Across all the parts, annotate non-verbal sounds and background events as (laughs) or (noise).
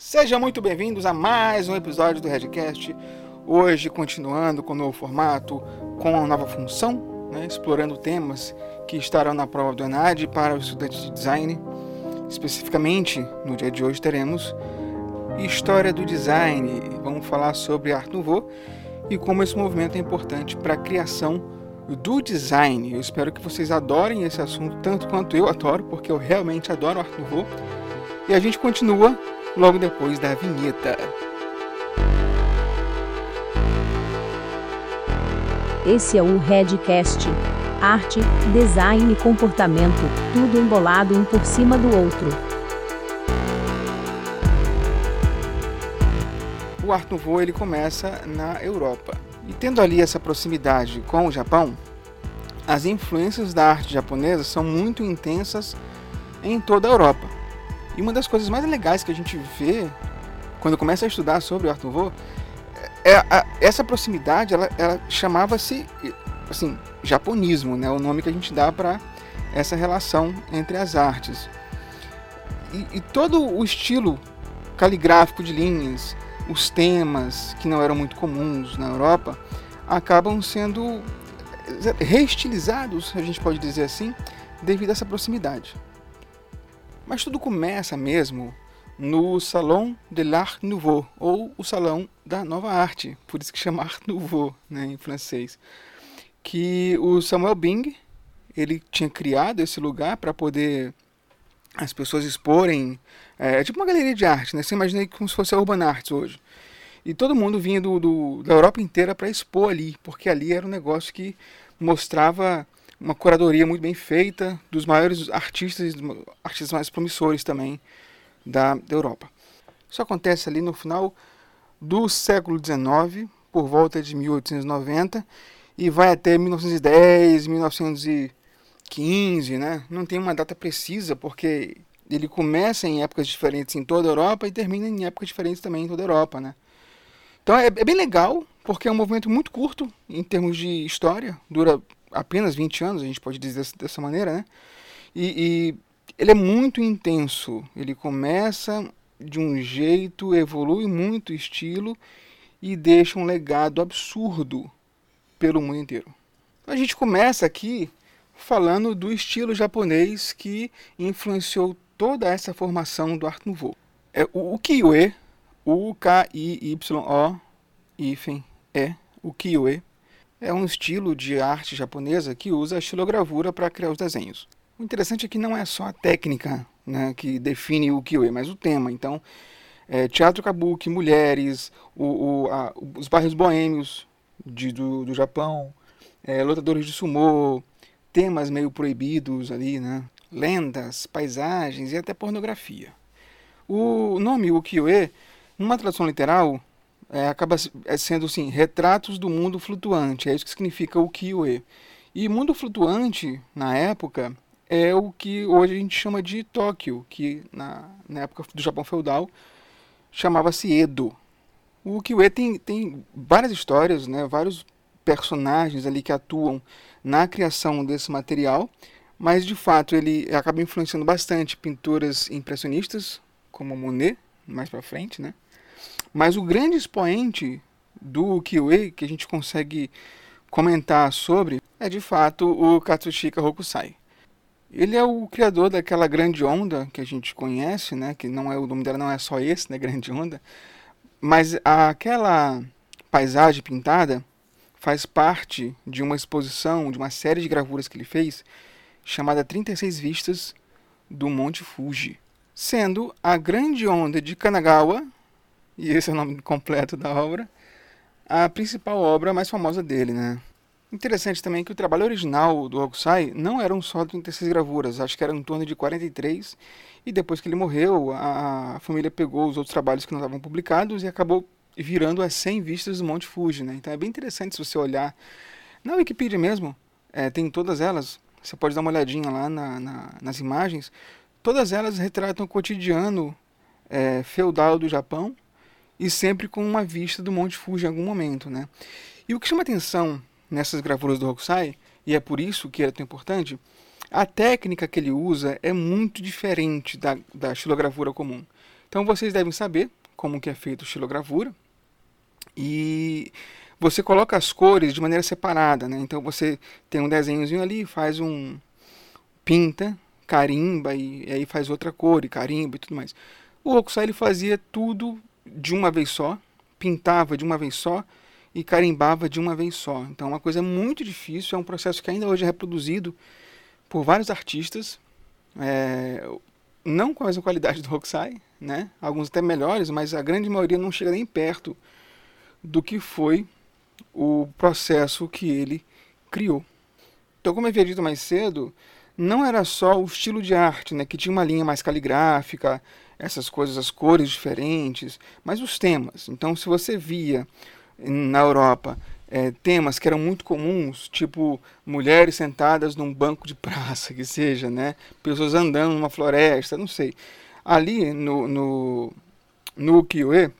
Sejam muito bem-vindos a mais um episódio do Redcast. Hoje, continuando com o novo formato, com a nova função, né, explorando temas que estarão na prova do ENAD para os estudantes de design. Especificamente, no dia de hoje, teremos História do Design. Vamos falar sobre Art Nouveau e como esse movimento é importante para a criação do design. Eu espero que vocês adorem esse assunto tanto quanto eu adoro, porque eu realmente adoro Art Nouveau. E a gente continua logo depois da vinheta. Esse é o Redcast. Arte, design e comportamento, tudo embolado um por cima do outro. O Art Nouveau ele começa na Europa. E tendo ali essa proximidade com o Japão, as influências da arte japonesa são muito intensas em toda a Europa. E uma das coisas mais legais que a gente vê quando começa a estudar sobre o Art Nouveau é a, essa proximidade, ela, ela chamava-se assim, japonismo, né? o nome que a gente dá para essa relação entre as artes. E, e todo o estilo caligráfico de linhas, os temas que não eram muito comuns na Europa, acabam sendo reestilizados, a gente pode dizer assim, devido a essa proximidade. Mas tudo começa mesmo no Salon de l'Art Nouveau, ou o Salão da Nova Arte, por isso que chama (laughs) Art Nouveau né, em francês. Que o Samuel Bing ele tinha criado esse lugar para poder as pessoas exporem. É, é, tipo uma galeria de arte, né? Você imagina como se fosse a Urban Arts hoje. E todo mundo vinha do, do da Europa inteira para expor ali, porque ali era um negócio que mostrava uma curadoria muito bem feita dos maiores artistas, artistas mais promissores também da, da Europa. Isso acontece ali no final do século XIX, por volta de 1890, e vai até 1910, 1915, né? Não tem uma data precisa, porque ele começa em épocas diferentes em toda a Europa e termina em épocas diferentes também em toda a Europa, né? Então é, é bem legal, porque é um movimento muito curto em termos de história, dura apenas 20 anos, a gente pode dizer dessa maneira, né? E, e ele é muito intenso. Ele começa de um jeito, evolui muito o estilo e deixa um legado absurdo pelo mundo inteiro. A gente começa aqui falando do estilo japonês que influenciou toda essa formação do Art Nouveau. É o ukiyo-e, U K I Y O hífen E, ukiyo-e, é um estilo de arte japonesa que usa a estilogravura para criar os desenhos. O interessante é que não é só a técnica né, que define o ukiyo-e, mas o tema. Então, é, teatro kabuki, mulheres, o, o, a, os bairros boêmios de, do, do Japão, é, lutadores de sumô, temas meio proibidos ali, né? lendas, paisagens e até pornografia. O nome ukiyo-e, numa tradução literal, é, acaba é sendo assim, retratos do mundo flutuante, é isso que significa ukiyo-e. E mundo flutuante, na época, é o que hoje a gente chama de Tóquio, que na, na época do Japão feudal chamava-se Edo. O ukiyo-e tem, tem várias histórias, né, vários personagens ali que atuam na criação desse material, mas de fato ele acaba influenciando bastante pinturas impressionistas, como Monet, mais para frente, né? Mas o grande expoente do ukiyo-e que a gente consegue comentar sobre é de fato o Katsushika Hokusai. Ele é o criador daquela grande onda que a gente conhece, né? Que não é o nome dela não é só esse, né? (laughs) Grande onda, mas aquela paisagem pintada faz parte de uma exposição, de uma série de gravuras que ele fez, chamada 36 Vistas do Monte Fuji, sendo a Grande Onda de Kanagawa, (laughs) e esse é o nome completo da obra, a principal obra mais famosa dele, né? Interessante também que o trabalho original do Hokusai não eram só 36 gravuras, acho que eram em torno de 43, e depois que ele morreu, a família pegou os outros trabalhos que não estavam publicados e acabou virando as 100 vistas do Monte Fuji, né? Então é bem interessante se você olhar na Wikipedia mesmo, é, tem todas elas, você pode dar uma olhadinha lá na, na, nas imagens, todas elas retratam o cotidiano é, feudal do Japão e sempre com uma vista do Monte Fuji em algum momento, né? E o que chama atenção nessas gravuras do Hokusai, e é por isso que é tão importante, a técnica que ele usa é muito diferente da, da estilogravura comum. Então vocês devem saber como que é feito estilogravura e você coloca as cores de maneira separada, né? Então você tem um desenhozinho ali, faz um pinta, carimba e, e aí faz outra cor e carimba e tudo mais. O Hokusai ele fazia tudo de uma vez só, pintava de uma vez só e carimbava de uma vez só. Então é uma coisa muito difícil, é um processo que ainda hoje é reproduzido por vários artistas, é, não com a mesma qualidade do Hokusai, né? alguns até melhores, mas a grande maioria não chega nem perto do que foi o processo que ele criou. Então, como eu havia dito mais cedo, não era só o estilo de arte, né, que tinha uma linha mais caligráfica, essas coisas, as cores diferentes, mas os temas. Então, se você via na Europa é, temas que eram muito comuns, tipo mulheres sentadas num banco de praça, (laughs) que seja, né, pessoas andando numa floresta, não sei. Ali no, no, no ukiyo-e,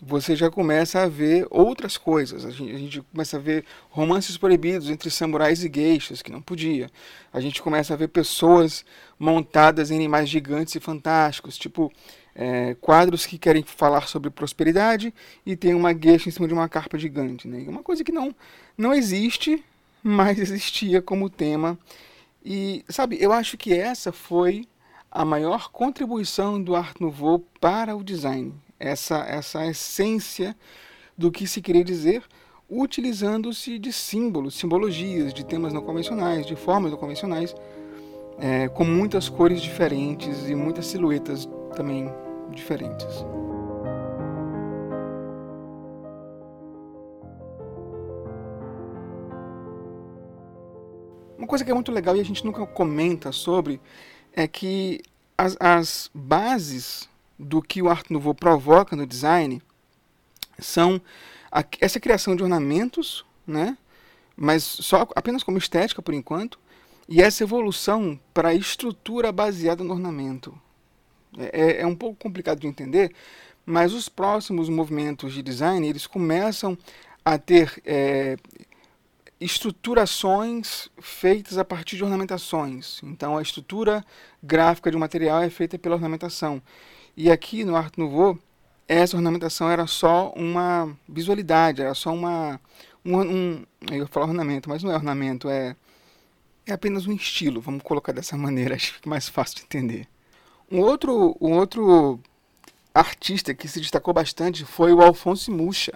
você já começa a ver outras coisas. A gente, a gente, começa a ver romances proibidos entre samurais e geixas, que não podia. A gente começa a ver pessoas montadas em animais gigantes e fantásticos, tipo é, quadros que querem falar sobre prosperidade e tem uma gueixa em cima de uma carpa gigante. Né? Uma coisa que não, não existe, mas existia como tema. E, sabe, eu acho que essa foi a maior contribuição do Art Nouveau para o design essa, essa essência do que se queria dizer, utilizando-se de símbolos, simbologias, de temas não convencionais, de formas não convencionais, é, com muitas cores diferentes e muitas silhuetas também diferentes. Uma coisa que é muito legal e a gente nunca comenta sobre é que as, as bases do que o Art Nouveau provoca no design são a, essa criação de ornamentos, né? mas só apenas como estética por enquanto, e essa evolução para a estrutura baseada no ornamento. É, é, é, um pouco complicado de entender, mas os próximos movimentos de design eles começam a ter é, estruturações feitas a partir de ornamentações. Então a estrutura gráfica de um material é feita pela ornamentação. E aqui no Art Nouveau, essa ornamentação era só uma visualidade, era só uma. Um, um, eu falar ornamento, mas não é ornamento, é, é apenas um estilo, vamos colocar dessa (laughs) maneira, acho que fica mais fácil de entender. Um outro, um outro artista que se destacou bastante foi o Alfonso Mucha.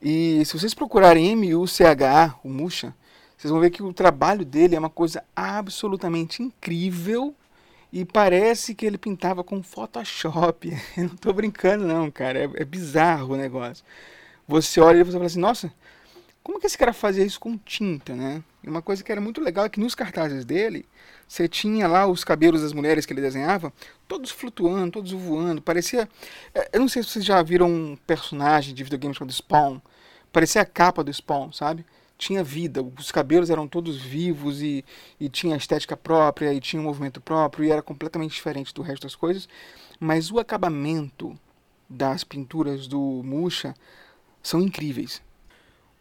E se vocês procurarem M-U-C-H, o Mucha, vocês vão ver que o trabalho dele é uma coisa absolutamente incrível e parece que ele pintava com Photoshop. (laughs) Eu não estou brincando, não, cara. É, é, bizarro o negócio. Você olha e você fala assim: nossa, como que esse cara fazia isso com tinta, né? E uma coisa que era muito legal é que nos cartazes dele, você tinha lá os cabelos das mulheres que ele desenhava, todos flutuando, todos voando. Parecia. É, eu não sei se vocês já viram um personagem de videogame chamado Spawn. Parecia a capa do Spawn, sabe? Tinha vida, os cabelos eram todos vivos e, e tinha estética própria e tinha um movimento próprio e era completamente diferente do resto das coisas, mas o acabamento das pinturas do Mucha são incríveis.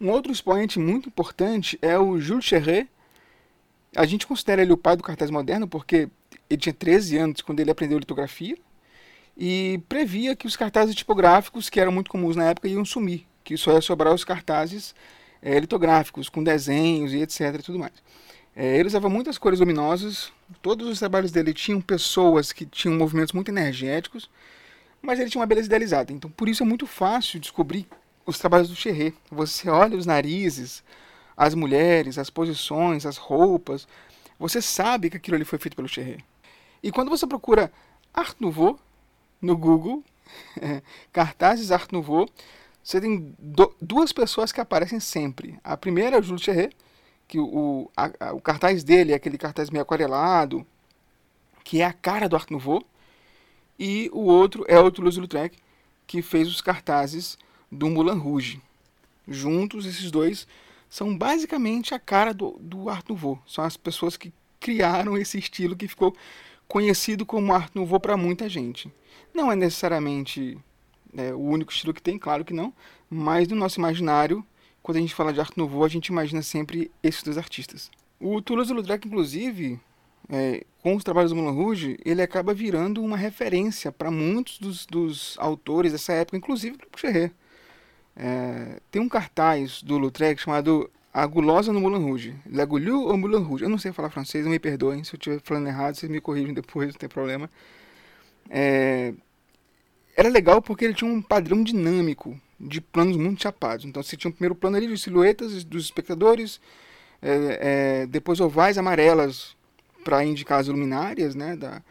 Um outro expoente muito importante é o Jules Cherret. A gente considera ele o pai do cartaz moderno porque ele tinha 13 anos quando ele aprendeu litografia e previa que os cartazes tipográficos, que eram muito comuns na época, iam sumir, que só ia sobrar os cartazes é, litográficos, com desenhos e etc. E tudo mais. É, ele usava muitas cores luminosas, todos os trabalhos dele tinham pessoas que tinham movimentos muito energéticos, mas ele tinha uma beleza idealizada. Então, por isso é muito fácil descobrir os trabalhos do Cherré. Você olha os narizes, as mulheres, as posições, as roupas, você sabe que aquilo ali foi feito pelo Cherré. E quando você procura Art Nouveau no Google, é, (laughs) cartazes Art Nouveau, você tem do, duas pessoas que aparecem sempre. A primeira é o Júlio Cherré, que o, a, o cartaz dele é aquele cartaz meio aquarelado, que é a cara do Art Nouveau. E o outro é o Toulouse-Lautrec, que fez os cartazes do Moulin Rouge. Juntos, esses dois são basicamente a cara do, do Art Nouveau. São as pessoas que criaram esse estilo que ficou conhecido como Art Nouveau para muita gente. Não é necessariamente é o único estilo que tem, claro que não, mas no nosso imaginário, quando a gente fala de Art Nouveau, a gente imagina sempre esses dois artistas. O Toulouse-Lautrec, inclusive, é, com os trabalhos do Moulin Rouge, ele acaba virando uma referência para muitos dos, dos, autores dessa época, inclusive para Boucher. É, tem um cartaz do Lautrec chamado A Gulosa no Moulin Rouge. La Goulou ou Moulin Rouge? Eu não sei falar francês, me perdoem. Se eu estiver falando errado, vocês me corrigem depois, não tem problema. É, era legal porque ele tinha um padrão dinâmico de planos muito chapados. Então você tinha um primeiro plano ali de silhuetas dos espectadores, é, é, depois ovais amarelas para indicar as luminárias né, da,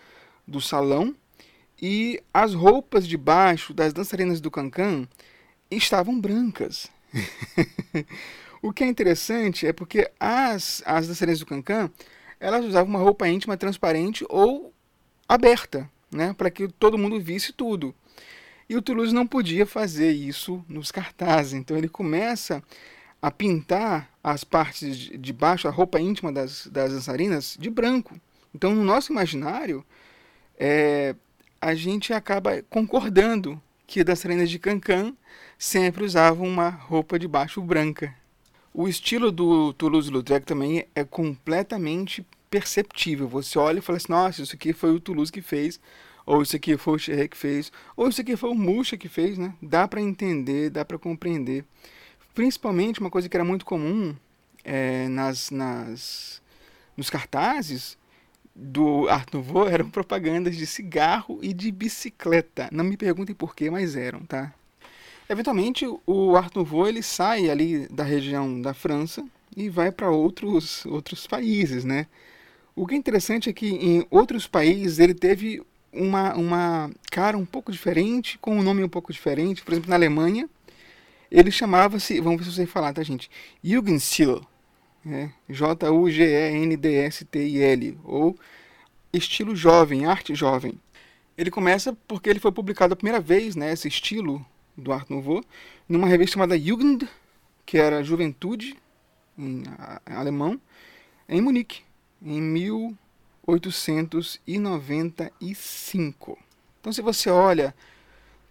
do salão, e as roupas de baixo das dançarinas do Cancan estavam brancas. (laughs) o que é interessante é porque as, as dançarinas do Cancan elas usavam uma roupa íntima transparente ou aberta, né, para que todo mundo visse tudo. E o Toulouse não podia fazer isso nos cartazes, então ele começa a pintar as partes de baixo, a roupa íntima das, das dançarinas, de branco. Então, no nosso imaginário, é, a gente acaba concordando que dançarinas de cancan sempre usavam uma roupa de baixo branca. O estilo do Toulouse-Lautrec também é completamente perceptível. Você olha e fala assim, nossa, isso aqui foi o Toulouse que fez, ou isso aqui foi o Cherré que fez, ou isso aqui foi o Muxa que fez, né? Dá para entender, dá para compreender. Principalmente uma coisa que era muito comum é, nas, nas, nos cartazes do Art Nouveau (laughs) eram propagandas de cigarro e de bicicleta. Não me perguntem por que, mas eram, tá? Eventualmente, o Art Nouveau ele sai ali da região da França e vai para outros, outros países, né? O que é interessante é que em outros países ele teve uma, uma cara um pouco diferente, com um nome um pouco diferente. Por exemplo, na Alemanha, ele chamava-se, vamos ver se você falar, tá, gente? Jugendstil, né? J-U-G-E-N-D-S-T-I-L, ou estilo jovem, arte jovem. Ele começa porque ele foi publicado a primeira vez, né, esse estilo do Art Nouveau, numa revista chamada Jugend, que era Juventude, em alemão, em Munique, em 1000 1895. Então, se você olha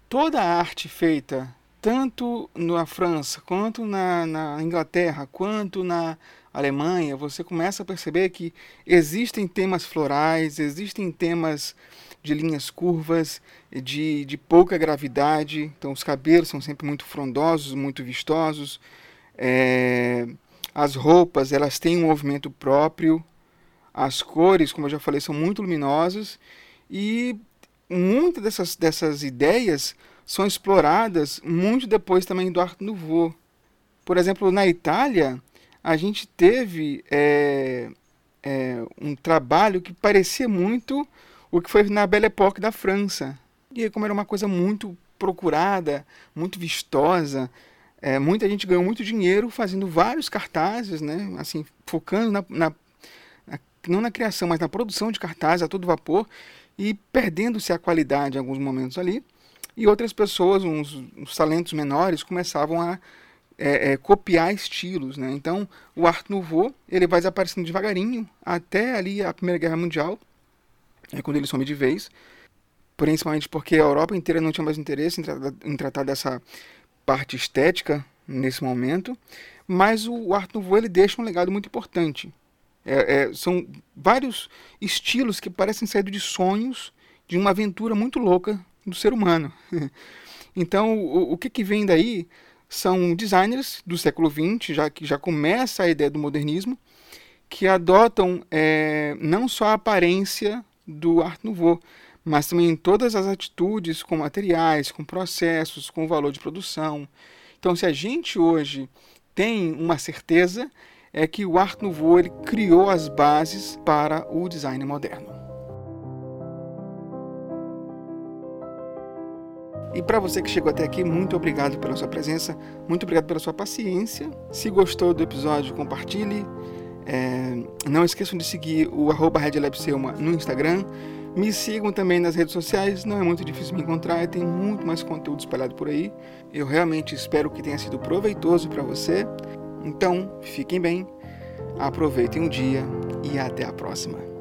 toda a arte feita tanto na França, quanto na, na, Inglaterra, quanto na Alemanha, você começa a perceber que existem temas florais, existem temas de linhas curvas, de, de pouca gravidade. Então, os cabelos são sempre muito frondosos, muito vistosos. É, as roupas, elas têm um movimento próprio. As cores, como eu já falei, são muito luminosas e muitas dessas, dessas ideias são exploradas muito depois também do Art Nouveau. Por exemplo, na Itália, a gente teve é, é, um trabalho que parecia muito o que foi na Belle Époque da França. E como era uma coisa muito procurada, muito vistosa, é, muita gente ganhou muito dinheiro fazendo vários cartazes, né? Assim, focando na, na não na criação, mas na produção de cartazes a todo vapor e perdendo-se a qualidade em alguns momentos ali. E outras pessoas, uns, uns talentos menores, começavam a é, é, copiar estilos. Né? Então, o Art Nouveau ele vai desaparecendo devagarinho até ali a Primeira Guerra Mundial, é quando ele some de vez, principalmente porque a Europa inteira não tinha mais interesse em, tra em tratar dessa parte estética nesse momento, mas o Art Nouveau ele deixa um legado muito importante. É, é, são vários estilos que parecem sair de sonhos de uma aventura muito louca do ser humano. (laughs) então, o, o que, que vem daí são designers do século XX, já que já começa a ideia do modernismo, que adotam é, não só a aparência do Art Nouveau, mas também todas as atitudes com materiais, com processos, com valor de produção. Então, se a gente hoje tem uma certeza, é que o Art Nouveau ele criou as bases para o design moderno. E para você que chegou até aqui, muito obrigado pela sua presença, muito obrigado pela sua paciência. Se gostou do episódio, compartilhe. É, não esqueçam de seguir o arroba no Instagram. Me sigam também nas redes sociais, não é muito difícil me encontrar, tem muito mais conteúdo espalhado por aí. Eu realmente espero que tenha sido proveitoso para você. Então, fiquem bem, aproveitem o dia e até a próxima.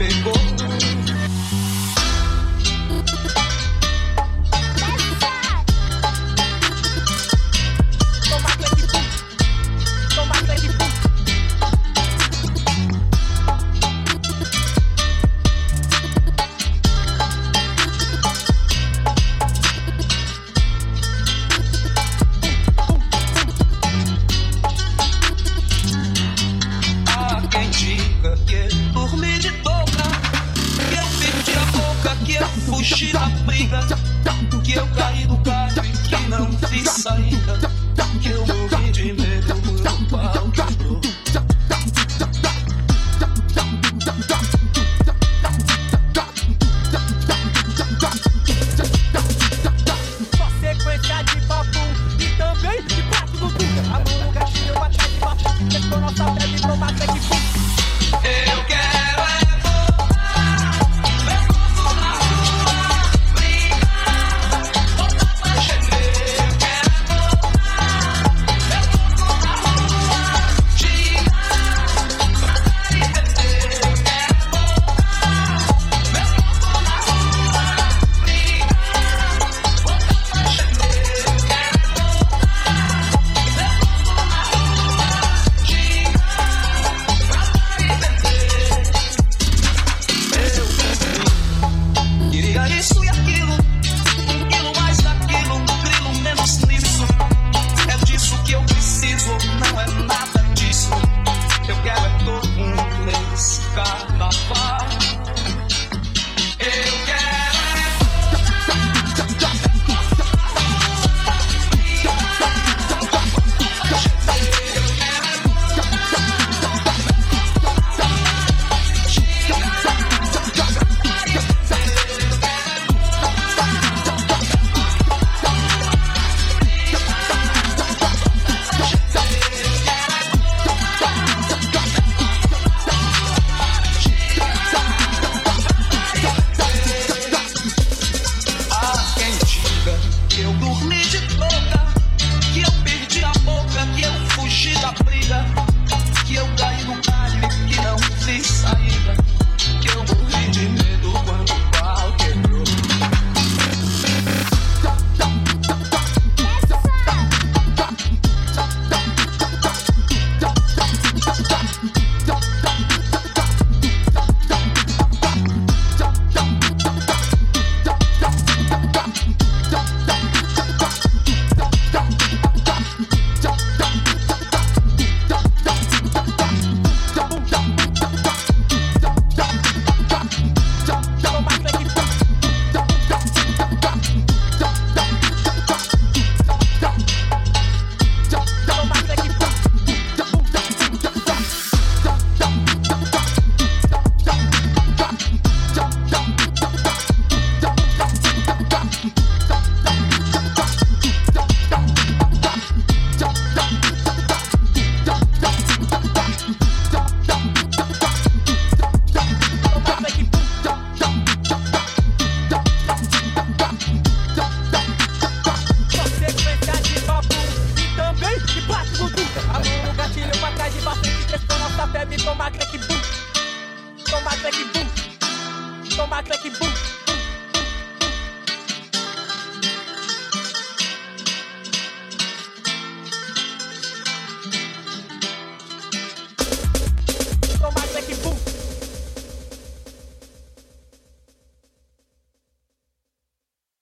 Me pegou.